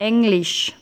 English.